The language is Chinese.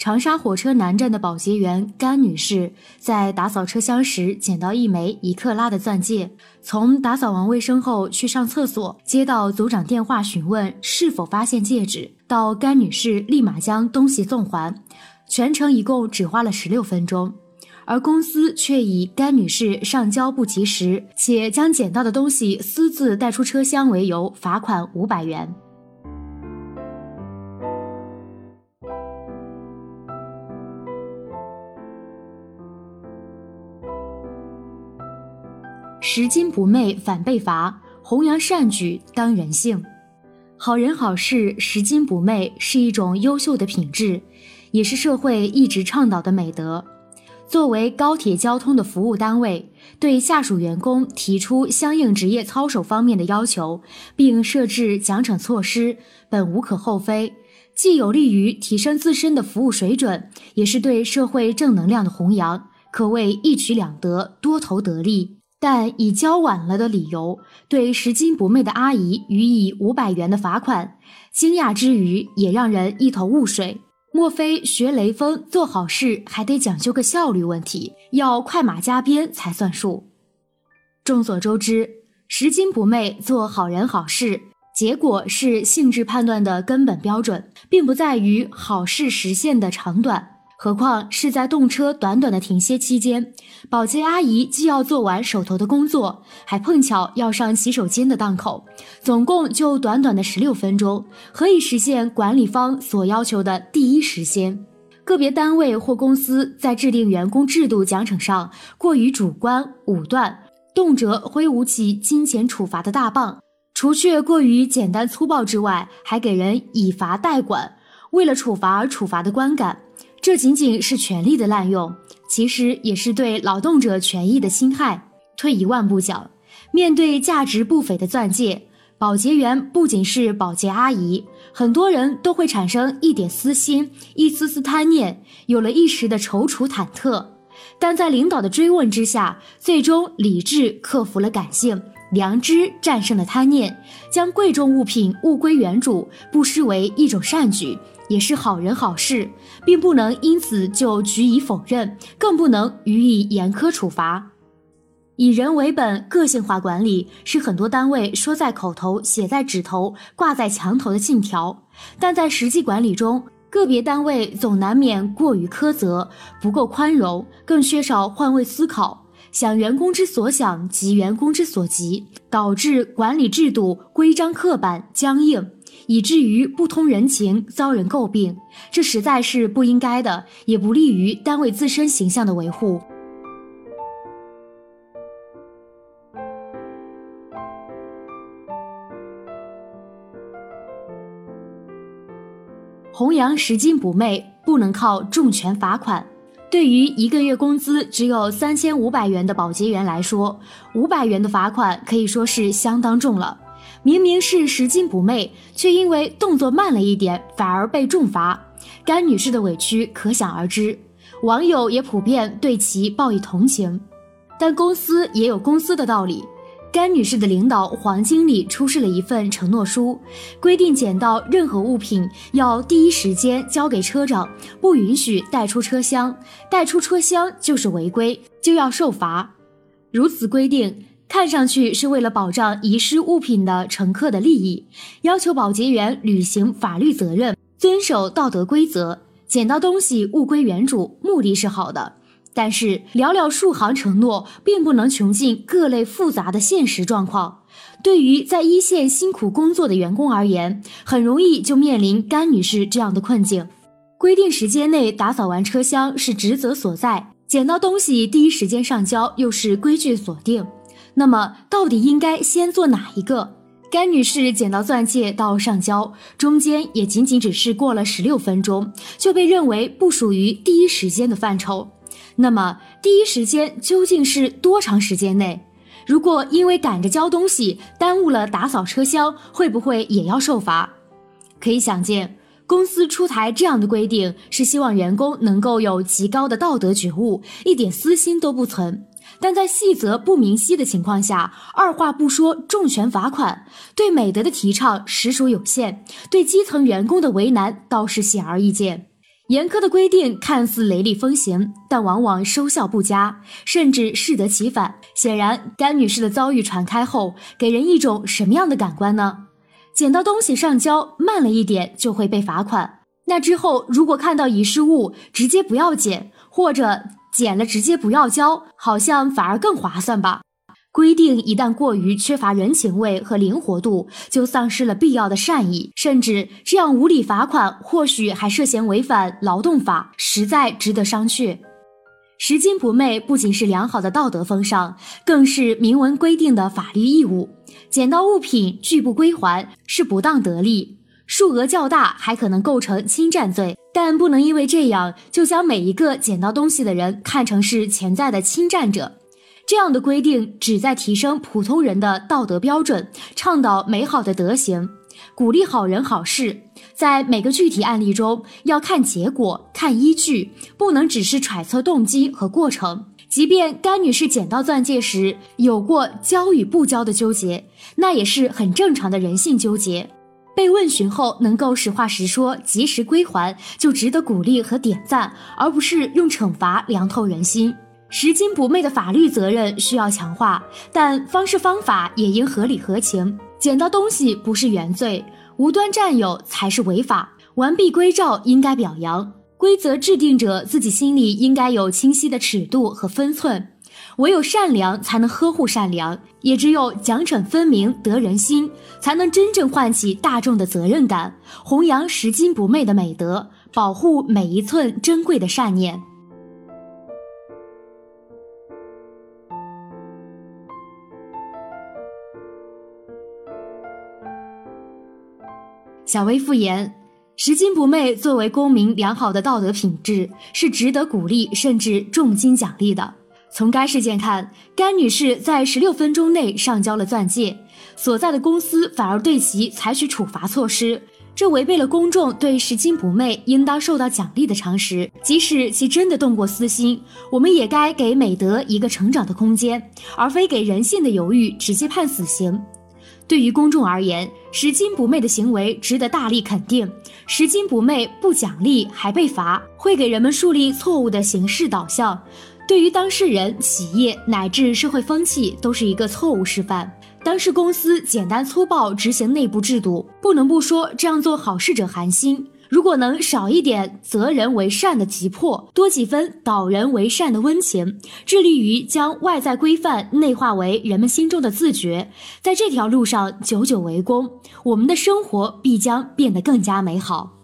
长沙火车南站的保洁员甘女士在打扫车厢时捡到一枚一克拉的钻戒，从打扫完卫生后去上厕所，接到组长电话询问是否发现戒指，到甘女士立马将东西送还，全程一共只花了十六分钟，而公司却以甘女士上交不及时且将捡到的东西私自带出车厢为由，罚款五百元。拾金不昧反被罚，弘扬善举当人性。好人好事、拾金不昧是一种优秀的品质，也是社会一直倡导的美德。作为高铁交通的服务单位，对下属员工提出相应职业操守方面的要求，并设置奖惩措施，本无可厚非，既有利于提升自身的服务水准，也是对社会正能量的弘扬，可谓一举两得，多头得利。但以交晚了的理由对拾金不昧的阿姨予以五百元的罚款，惊讶之余也让人一头雾水。莫非学雷锋做好事还得讲究个效率问题，要快马加鞭才算数？众所周知，拾金不昧做好人好事，结果是性质判断的根本标准，并不在于好事实现的长短。何况是在动车短短的停歇期间，保洁阿姨既要做完手头的工作，还碰巧要上洗手间的档口，总共就短短的十六分钟，何以实现管理方所要求的第一时间？个别单位或公司在制定员工制度奖惩上过于主观武断，动辄挥舞起金钱处罚的大棒，除却过于简单粗暴之外，还给人以罚代管，为了处罚而处罚的观感。这仅仅是权力的滥用，其实也是对劳动者权益的侵害。退一万步讲，面对价值不菲的钻戒，保洁员不仅是保洁阿姨，很多人都会产生一点私心、一丝丝贪念，有了一时的踌躇忐忑。但在领导的追问之下，最终理智克服了感性，良知战胜了贪念，将贵重物品物归原主，不失为一种善举。也是好人好事，并不能因此就予以否认，更不能予以严苛处罚。以人为本、个性化管理是很多单位说在口头、写在纸头、挂在墙头的信条，但在实际管理中，个别单位总难免过于苛责，不够宽容，更缺少换位思考，想员工之所想，急员工之所急，导致管理制度规章刻板、僵硬。以至于不通人情，遭人诟病，这实在是不应该的，也不利于单位自身形象的维护。弘扬拾金不昧，不能靠重拳罚款。对于一个月工资只有三千五百元的保洁员来说，五百元的罚款可以说是相当重了。明明是拾金不昧，却因为动作慢了一点，反而被重罚。甘女士的委屈可想而知，网友也普遍对其报以同情。但公司也有公司的道理。甘女士的领导黄经理出示了一份承诺书，规定捡到任何物品要第一时间交给车长，不允许带出车厢，带出车厢就是违规，就要受罚。如此规定。看上去是为了保障遗失物品的乘客的利益，要求保洁员履行法律责任，遵守道德规则，捡到东西物归原主，目的是好的。但是寥寥数行承诺，并不能穷尽各类复杂的现实状况。对于在一线辛苦工作的员工而言，很容易就面临甘女士这样的困境：规定时间内打扫完车厢是职责所在，捡到东西第一时间上交又是规矩所定。那么，到底应该先做哪一个？甘女士捡到钻戒到上交，中间也仅仅只是过了十六分钟，就被认为不属于第一时间的范畴。那么，第一时间究竟是多长时间内？如果因为赶着交东西耽误了打扫车厢，会不会也要受罚？可以想见，公司出台这样的规定，是希望员工能够有极高的道德觉悟，一点私心都不存。但在细则不明晰的情况下，二话不说重拳罚款，对美德的提倡实属有限，对基层员工的为难倒是显而易见。严苛的规定看似雷厉风行，但往往收效不佳，甚至适得其反。显然，甘女士的遭遇传开后，给人一种什么样的感官呢？捡到东西上交慢了一点就会被罚款，那之后如果看到遗失物，直接不要捡，或者捡了直接不要交，好像反而更划算吧？规定一旦过于缺乏人情味和灵活度，就丧失了必要的善意，甚至这样无理罚款，或许还涉嫌违反劳动法，实在值得商榷。拾金不昧不仅是良好的道德风尚，更是明文规定的法律义务。捡到物品拒不归还是不当得利，数额较大还可能构成侵占罪，但不能因为这样就将每一个捡到东西的人看成是潜在的侵占者。这样的规定旨在提升普通人的道德标准，倡导美好的德行，鼓励好人好事。在每个具体案例中，要看结果、看依据，不能只是揣测动机和过程。即便甘女士捡到钻戒时有过交与不交的纠结，那也是很正常的人性纠结。被问询后能够实话实说、及时归还，就值得鼓励和点赞，而不是用惩罚凉透人心。拾金不昧的法律责任需要强化，但方式方法也应合理合情。捡到东西不是原罪，无端占有才是违法。完璧归赵应该表扬，规则制定者自己心里应该有清晰的尺度和分寸。唯有善良才能呵护善良，也只有奖惩分明得人心，才能真正唤起大众的责任感，弘扬拾金不昧的美德，保护每一寸珍贵的善念。小薇复言，拾金不昧作为公民良好的道德品质，是值得鼓励甚至重金奖励的。从该事件看，甘女士在十六分钟内上交了钻戒，所在的公司反而对其采取处罚措施，这违背了公众对拾金不昧应当受到奖励的常识。即使其真的动过私心，我们也该给美德一个成长的空间，而非给人性的犹豫直接判死刑。对于公众而言，拾金不昧的行为值得大力肯定。拾金不昧不奖励还被罚，会给人们树立错误的形式导向，对于当事人、企业乃至社会风气都是一个错误示范。当事公司简单粗暴执行内部制度，不能不说这样做好事者寒心。如果能少一点责人为善的急迫，多几分导人为善的温情，致力于将外在规范内化为人们心中的自觉，在这条路上久久为功，我们的生活必将变得更加美好。